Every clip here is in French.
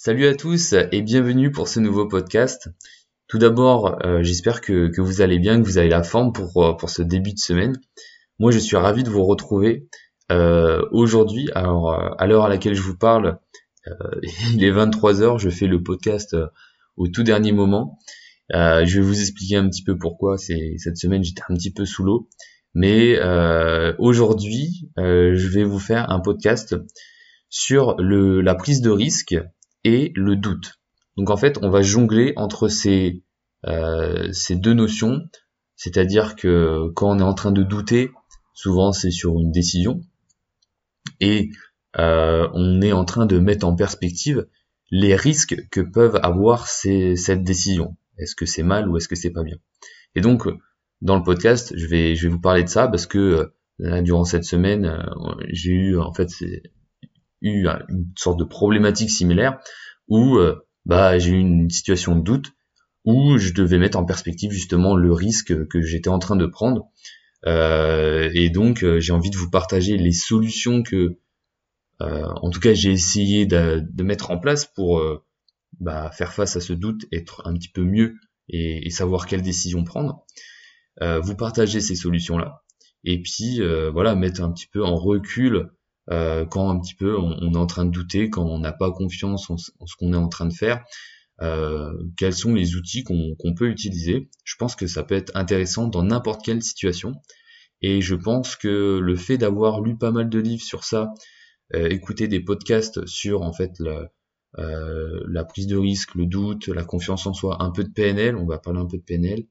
Salut à tous et bienvenue pour ce nouveau podcast. Tout d'abord, euh, j'espère que, vous allez bien, que vous avez la forme pour, euh, pour ce début de semaine. Moi, je suis ravi de vous retrouver euh, aujourd'hui. Alors, à l'heure à laquelle je vous parle, il est 23h, je fais le podcast au tout dernier moment. je vais vous expliquer un petit peu pourquoi. Cette semaine, j'étais un petit peu sous l'eau. Mais aujourd'hui, je vais vous faire un podcast sur la prise de risque et le doute. Donc en fait, on va jongler entre ces, euh, ces deux notions, c'est-à-dire que quand on est en train de douter, souvent c'est sur une décision, et euh, on est en train de mettre en perspective les risques que peuvent avoir cette décision. Est-ce que c'est mal ou est-ce que c'est pas bien? Et donc, dans le podcast, je vais, je vais vous parler de ça parce que euh, durant cette semaine, j'ai eu en fait eu une sorte de problématique similaire où euh, bah, j'ai eu une situation de doute où je devais mettre en perspective justement le risque que j'étais en train de prendre. Euh, et donc euh, j'ai envie de vous partager les solutions que, en tout cas, j'ai essayé de, mettre en place pour bah, faire face à ce doute, être un petit peu mieux et, et savoir quelle décision prendre. vous partagez ces solutions-là. Et puis voilà, mettre un petit peu en recul euh, quand un petit peu on, est en train de douter, quand on n'a pas confiance en, ce qu'on est en train de faire, euh, quels sont les outils qu'on peut utiliser. Je pense que ça peut être intéressant dans n'importe quelle situation. Et je pense que le fait d'avoir lu pas mal de livres sur ça, euh, écouter des podcasts sur en fait la, euh, la prise de risque, le doute, la confiance en soi, un peu de PNL, on va parler un peu de PNL,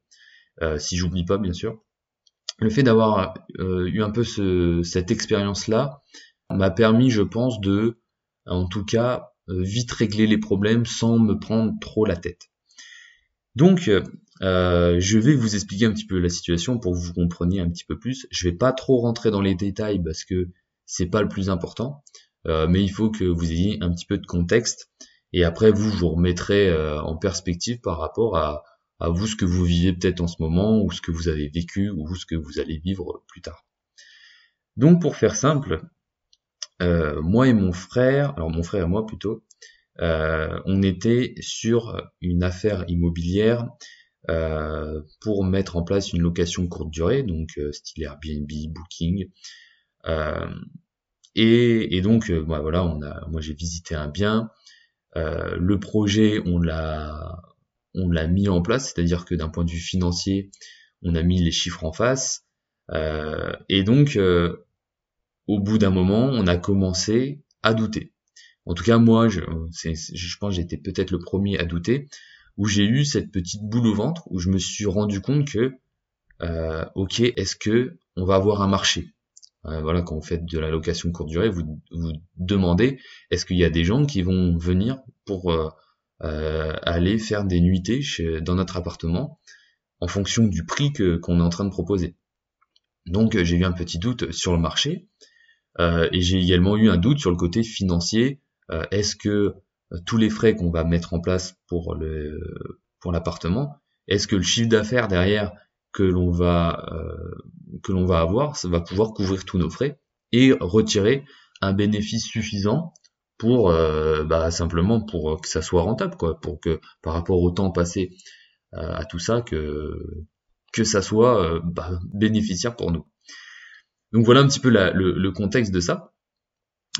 si j'oublie pas bien sûr. Le fait d'avoir eu un peu ce, cette expérience-là, m'a permis, je pense, de, en tout cas, euh, vite régler les problèmes sans me prendre trop la tête. Donc, euh, je vais vous expliquer un petit peu la situation pour que vous compreniez un petit peu plus. Je vais pas trop rentrer dans les détails parce que c'est pas le plus important, euh, mais il faut que vous ayez un petit peu de contexte et après vous vous remettrez en perspective par rapport à, à vous ce que vous vivez peut-être en ce moment ou ce que vous avez vécu ou ce que vous allez vivre plus tard. Donc pour faire simple, euh, moi et mon frère, alors mon frère et moi plutôt, euh, on était sur une affaire immobilière euh, pour mettre en place une location courte durée, donc style Airbnb, Booking. Et, donc, bah, voilà, on a, moi j'ai visité un bien. le projet, on l'a, on l'a mis en place, c'est-à-dire que d'un point de vue financier, on a mis les chiffres en face. et donc, au bout d'un moment, on a commencé à douter. En tout cas, moi, je, je pense que j'étais peut-être le premier à douter, où j'ai eu cette petite boule au ventre, où je me suis rendu compte que, euh, ok, est-ce que on va avoir un marché? Euh, Voilà, quand vous faites de la location courte durée, vous vous demandez, est-ce qu'il y a des gens qui vont venir pour euh, aller faire des nuitées dans notre appartement en fonction du prix que qu'on est en train de proposer? Donc j'ai eu un petit doute sur le marché. Euh, et j'ai également eu un doute sur le côté financier. Euh, est-ce que euh, tous les frais qu'on va mettre en place pour le pour l'appartement, est-ce que le chiffre d'affaires derrière que l'on va que l'on va avoir, ça va pouvoir couvrir tous nos frais et retirer un bénéfice suffisant pour bah, simplement pour que ça soit rentable quoi, pour que par rapport au temps passé à tout ça que que ça soit bah, bénéficiaire pour nous. Donc voilà un petit peu le, contexte de ça.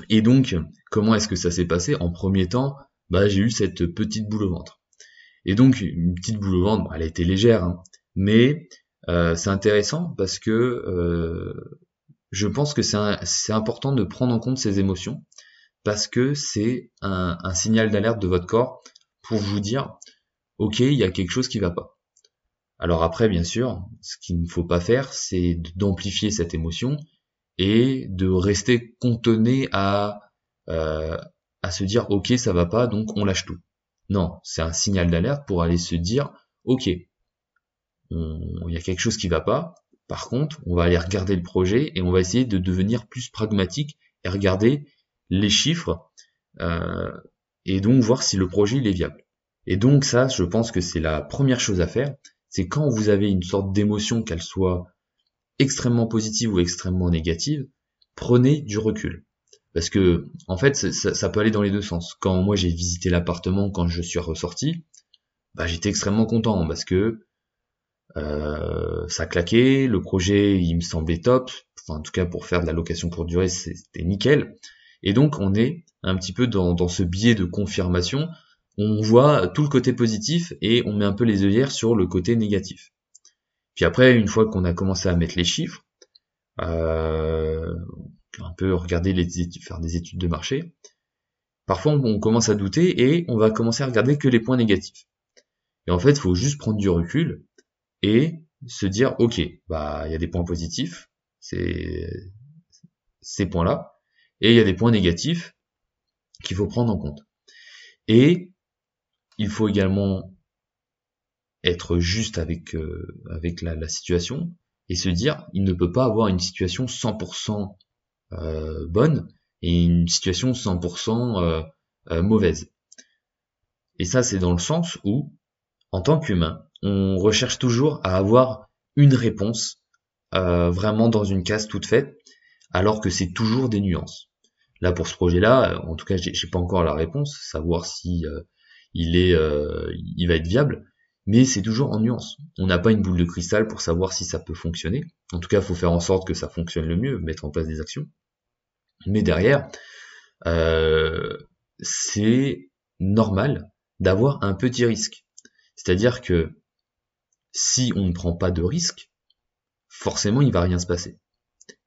Et donc, comment est-ce que ça s'est passé? En premier temps, bah, j'ai eu cette petite boule au ventre. Et donc, une petite boule au ventre, elle a été légère, hein. mais euh, c'est intéressant parce que euh, je pense que c'est important de prendre en compte ces émotions parce que c'est un, un signal d'alerte de votre corps pour vous dire, ok, il y a quelque chose qui va pas. Alors après, bien sûr, ce qu'il ne faut pas faire, c'est d'amplifier cette émotion et de rester contenté à, euh, se dire ok ça va pas donc on lâche tout. Non, c'est un signal d'alerte pour aller se dire ok, il y a quelque chose qui va pas. Par contre, on va aller regarder le projet et on va essayer de devenir plus pragmatique et regarder les chiffres euh, et donc voir si le projet il est viable. Et donc ça, je pense que c'est la première chose à faire, c'est quand vous avez une sorte d'émotion, qu'elle soit extrêmement positive ou extrêmement négative, prenez du recul. Parce que, en fait, ça, peut aller dans les deux sens. Quand moi j'ai visité l'appartement, quand je suis ressorti, bah, j'étais extrêmement content parce que euh, ça claquait, le projet il me semblait top, en tout cas pour faire de la location pour durée c'était nickel. Et donc on est un petit peu dans ce biais de confirmation, on voit tout le côté positif et on met un peu les œillères sur le côté négatif. Puis après, une fois qu'on a commencé à mettre les chiffres, euh, un peu regarder les études, faire des études de marché. Parfois, on commence à douter et on va commencer à regarder que les points négatifs. Et en fait, il faut juste prendre du recul et se dire, ok, bah, il y a des points positifs, c'est ces points-là, et il y a des points négatifs qu'il faut prendre en compte. Et il faut également être juste avec, euh, la, situation et se dire, il ne peut pas avoir une situation 100% euh, bonne et une situation 100% euh, euh, mauvaise. Et ça, c'est dans le sens où, en tant qu'humain, on recherche toujours à avoir une réponse vraiment dans une case toute faite, alors que c'est toujours des nuances. Là, pour ce projet-là, en tout cas, j'ai pas encore la réponse, savoir si il est, il va être viable, mais c'est toujours en nuance. On n'a pas une boule de cristal pour savoir si ça peut fonctionner. En tout cas, il faut faire en sorte que ça fonctionne le mieux, mettre en place des actions. Mais derrière, euh, c'est normal d'avoir un petit risque. C'est-à-dire que si on ne prend pas de risque, forcément il va rien se passer.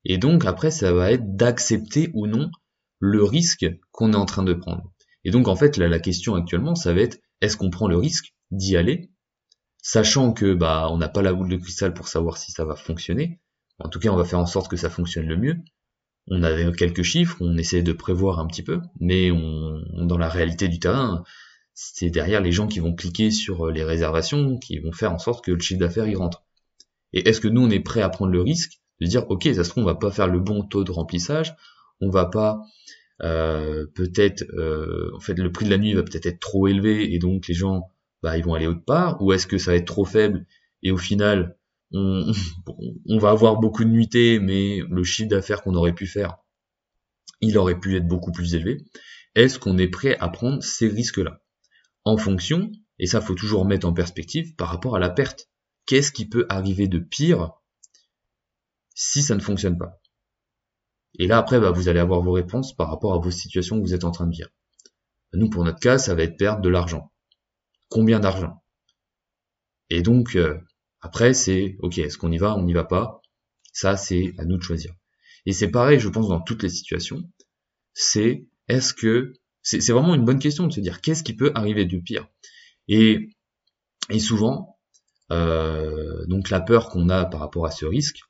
Et donc après, ça va être d'accepter ou non le risque qu'on est en train de prendre. Et donc en fait, là, la question actuellement, ça va être est-ce qu'on prend le risque d'y aller sachant que bah on n'a pas la boule de cristal pour savoir si ça va fonctionner. En tout cas, on va faire en sorte que ça fonctionne le mieux. On avait quelques chiffres, on essaie de prévoir un petit peu, mais on, dans la réalité du terrain, c'est derrière les gens qui vont cliquer sur les réservations qui vont faire en sorte que le chiffre d'affaires y rentre. Et est-ce que nous on est prêt à prendre le risque de dire ok ça se trouve on va pas faire le bon taux de remplissage, on va pas euh, peut-être euh, en fait le prix de la nuit va peut-être être trop élevé et donc les gens bah, ils vont aller autre part, ou est-ce que ça va être trop faible et au final on, on va avoir beaucoup de nuitées, mais le chiffre d'affaires qu'on aurait pu faire, il aurait pu être beaucoup plus élevé. Est-ce qu'on est prêt à prendre ces risques-là? En fonction, et ça faut toujours mettre en perspective par rapport à la perte. Qu'est-ce qui peut arriver de pire si ça ne fonctionne pas? Et là après, bah, vous allez avoir vos réponses par rapport à vos situations que vous êtes en train de vivre. Nous, pour notre cas, ça va être perdre de l'argent combien d'argent? Et donc, euh, après, c'est, ok, est-ce qu'on y va, on n'y va pas Ça, c'est à nous de choisir. Et c'est pareil, je pense, dans toutes les situations. C'est, est-ce que, c'est vraiment une bonne question de se dire, qu'est-ce qui peut arriver de pire? Et, et souvent, euh, donc la peur qu'on a par rapport à ce risque,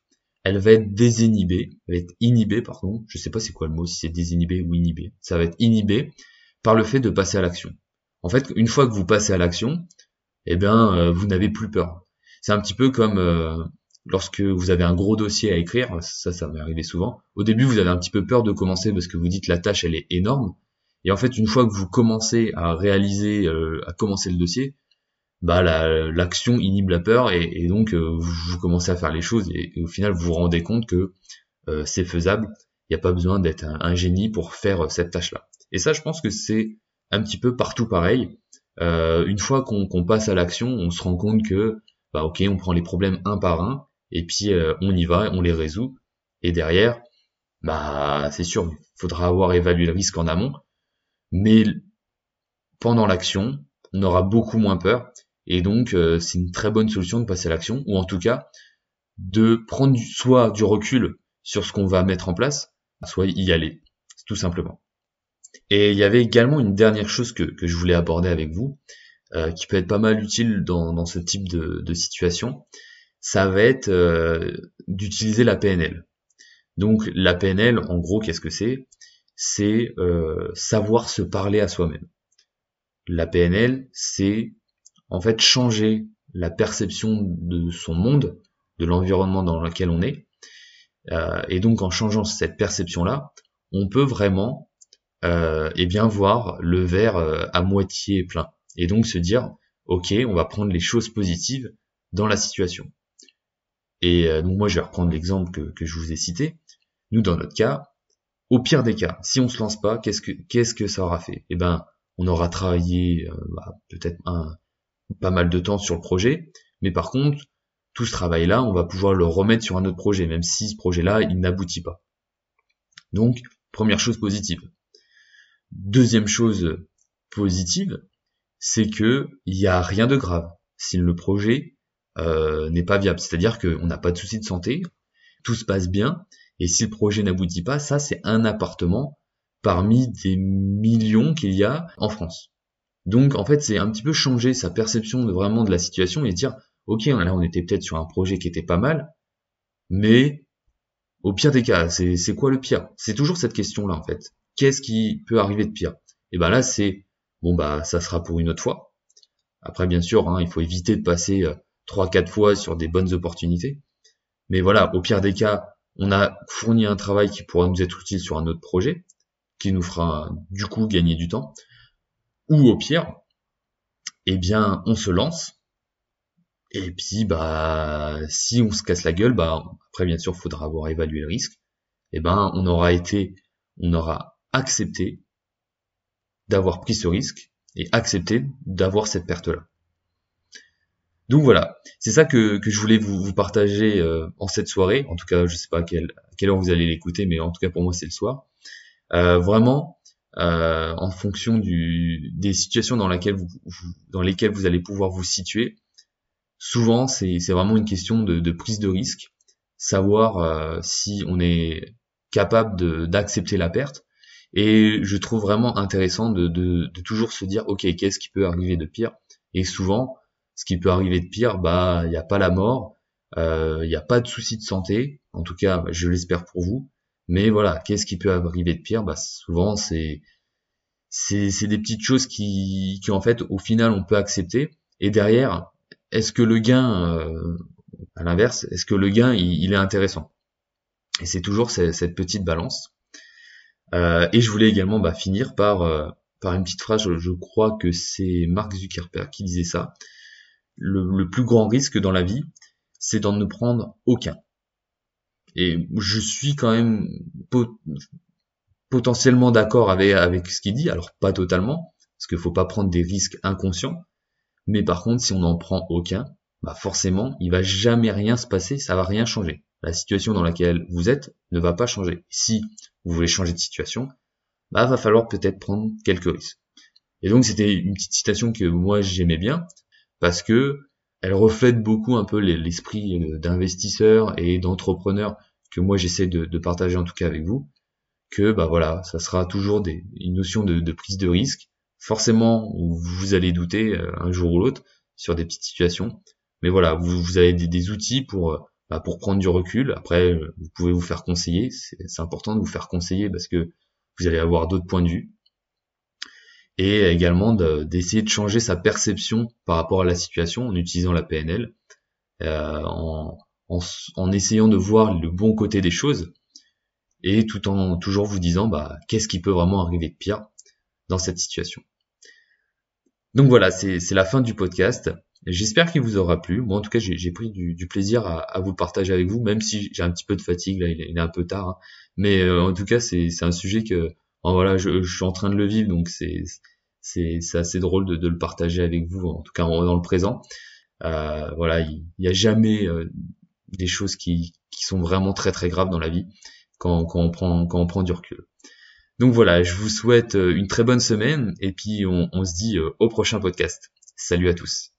elle va être désinhibée, elle va être inhibée, pardon, je sais pas c'est quoi le mot, si c'est désinhibé ou inhibé, ça va être inhibé par le fait de passer à l'action. En fait, une fois que vous passez à l'action, eh bien, euh, vous n'avez plus peur. C'est un petit peu comme euh, lorsque vous avez un gros dossier à écrire, ça, ça m'est arrivé souvent. Au début, vous avez un petit peu peur de commencer parce que vous dites la tâche, elle est énorme. Et en fait, une fois que vous commencez à réaliser, euh, à commencer le dossier, bah l'action inhibe la peur et, donc vous, commencez à faire les choses et, au final vous vous rendez compte que c'est faisable. Il n'y a pas besoin d'être un, génie pour faire cette tâche-là. Et ça, je pense que c'est un petit peu partout pareil. Euh, une fois qu'on passe à l'action, on se rend compte que, bah ok, on prend les problèmes un par un, et puis euh, on y va, on les résout, et derrière, bah c'est sûr, il faudra avoir évalué le risque en amont, mais pendant l'action, on aura beaucoup moins peur, et donc euh, c'est une très bonne solution de passer à l'action, ou en tout cas de prendre soit du recul sur ce qu'on va mettre en place, soit y aller, tout simplement. Et il y avait également une dernière chose que, je voulais aborder avec vous, euh, qui peut être pas mal utile dans, ce type de, situation, ça va être euh, d'utiliser la PNL. Donc la PNL, en gros, qu'est-ce que c'est? C'est euh, savoir se parler à soi-même. La PNL, c'est en fait changer la perception de son monde, de l'environnement dans lequel on est. et donc en changeant cette perception-là, on peut vraiment euh, et bien voir le verre euh, à moitié plein. Et donc se dire, ok, on va prendre les choses positives dans la situation. Et euh, donc moi je vais reprendre l'exemple que, que, je vous ai cité. Nous dans notre cas, au pire des cas, si on se lance pas, qu'est-ce que qu'est-ce que ça aura fait? Eh ben, on aura travaillé euh, bah, peut-être un pas mal de temps sur le projet, mais par contre, tout ce travail-là, on va pouvoir le remettre sur un autre projet, même si ce projet-là, il n'aboutit pas. Donc, première chose positive. Deuxième chose positive, c'est que il n'y a rien de grave si le projet euh, n'est pas viable. C'est-à-dire qu'on n'a pas de souci de santé, tout se passe bien, et si le projet n'aboutit pas, ça c'est un appartement parmi des millions qu'il y a en France. Donc en fait c'est un petit peu changer sa perception de vraiment de la situation et dire ok là on était peut-être sur un projet qui était pas mal, mais au pire des cas, c'est quoi le pire? C'est toujours cette question-là en fait. Qu'est-ce qui peut arriver de pire? Et ben là c'est bon bah ça sera pour une autre fois. Après bien sûr, hein, il faut éviter de passer euh, trois quatre fois sur des bonnes opportunités. Mais voilà, au pire des cas, on a fourni un travail qui pourra nous être utile sur un autre projet, qui nous fera du coup gagner du temps. Ou au pire, eh bien, on se lance. Et puis, bah, si on se casse la gueule, bah, après, bien sûr, faudra avoir évalué le risque. Eh ben, on aura été, on aura accepté d'avoir pris ce risque et accepté d'avoir cette perte-là. Donc voilà, c'est ça que, je voulais vous, partager euh, en cette soirée. En tout cas, je sais pas à quelle, quelle heure vous allez l'écouter, mais en tout cas pour moi c'est le soir. Euh, vraiment, euh, en fonction du, des situations dans, laquelle vous, dans lesquelles vous allez pouvoir vous situer, souvent c'est vraiment une question de, de, prise de risque, savoir euh, si on est capable d'accepter la perte. Et je trouve vraiment intéressant de, de, de toujours se dire, ok, qu'est-ce qui peut arriver de pire? Et souvent, ce qui peut arriver de pire, bah, il n'y a pas la mort, il n'y a pas de souci de santé, en tout cas, je l'espère pour vous, mais voilà, qu'est-ce qui peut arriver de pire? Bah souvent c'est c'est des petites choses qui, qui en fait au final on peut accepter. Et derrière, est-ce que le gain, euh, à l'inverse, est-ce que le gain il, est intéressant? Et c'est toujours cette, petite balance. Euh, et je voulais également bah, finir par euh, par une petite phrase. Je, crois que c'est Mark Zuckerberg qui disait ça. Le, le plus grand risque dans la vie, c'est d'en ne prendre aucun. Et je suis quand même potentiellement d'accord avec, ce qu'il dit, alors pas totalement, parce qu'il faut pas prendre des risques inconscients, mais par contre, si on n'en prend aucun, bah forcément, il va jamais rien se passer, ça va rien changer. La situation dans laquelle vous êtes ne va pas changer. Si vous voulez changer de situation, bah va falloir peut-être prendre quelques risques. Et donc c'était une petite citation que moi j'aimais bien parce que elle reflète beaucoup un peu l'esprit euh, d'investisseur et d'entrepreneur que moi j'essaie de, partager en tout cas avec vous, que bah voilà, ça sera toujours une notion de, prise de risque. Forcément, vous allez douter euh, un jour ou l'autre sur des petites situations, mais voilà, vous, vous avez des, outils pour euh, bah, pour prendre du recul. Après, vous pouvez vous faire conseiller. C'est important de vous faire conseiller parce que vous allez avoir d'autres points de vue et également d'essayer de, changer sa perception par rapport à la situation en utilisant la PNL, euh, en, en, essayant de voir le bon côté des choses, et tout en toujours vous disant bah, qu'est-ce qui peut vraiment arriver de pire dans cette situation. Donc voilà, c'est la fin du podcast. J'espère qu'il vous aura plu. Moi, en tout cas, j'ai pris du, plaisir à, vous le partager avec vous, même si j'ai un petit peu de fatigue. Là, il est, un peu tard, hein. mais euh, en tout cas, c'est un sujet que voilà, je, je, suis en train de le vivre, donc c'est c'est assez drôle de, de, le partager avec vous, en tout cas dans le présent. Euh, voilà, il n'y a jamais euh, des choses qui, qui sont vraiment très très graves dans la vie quand, quand, on prend, quand on prend du recul. Donc voilà, je vous souhaite euh, une très bonne semaine et puis on, se dit euh, au prochain podcast. Salut à tous.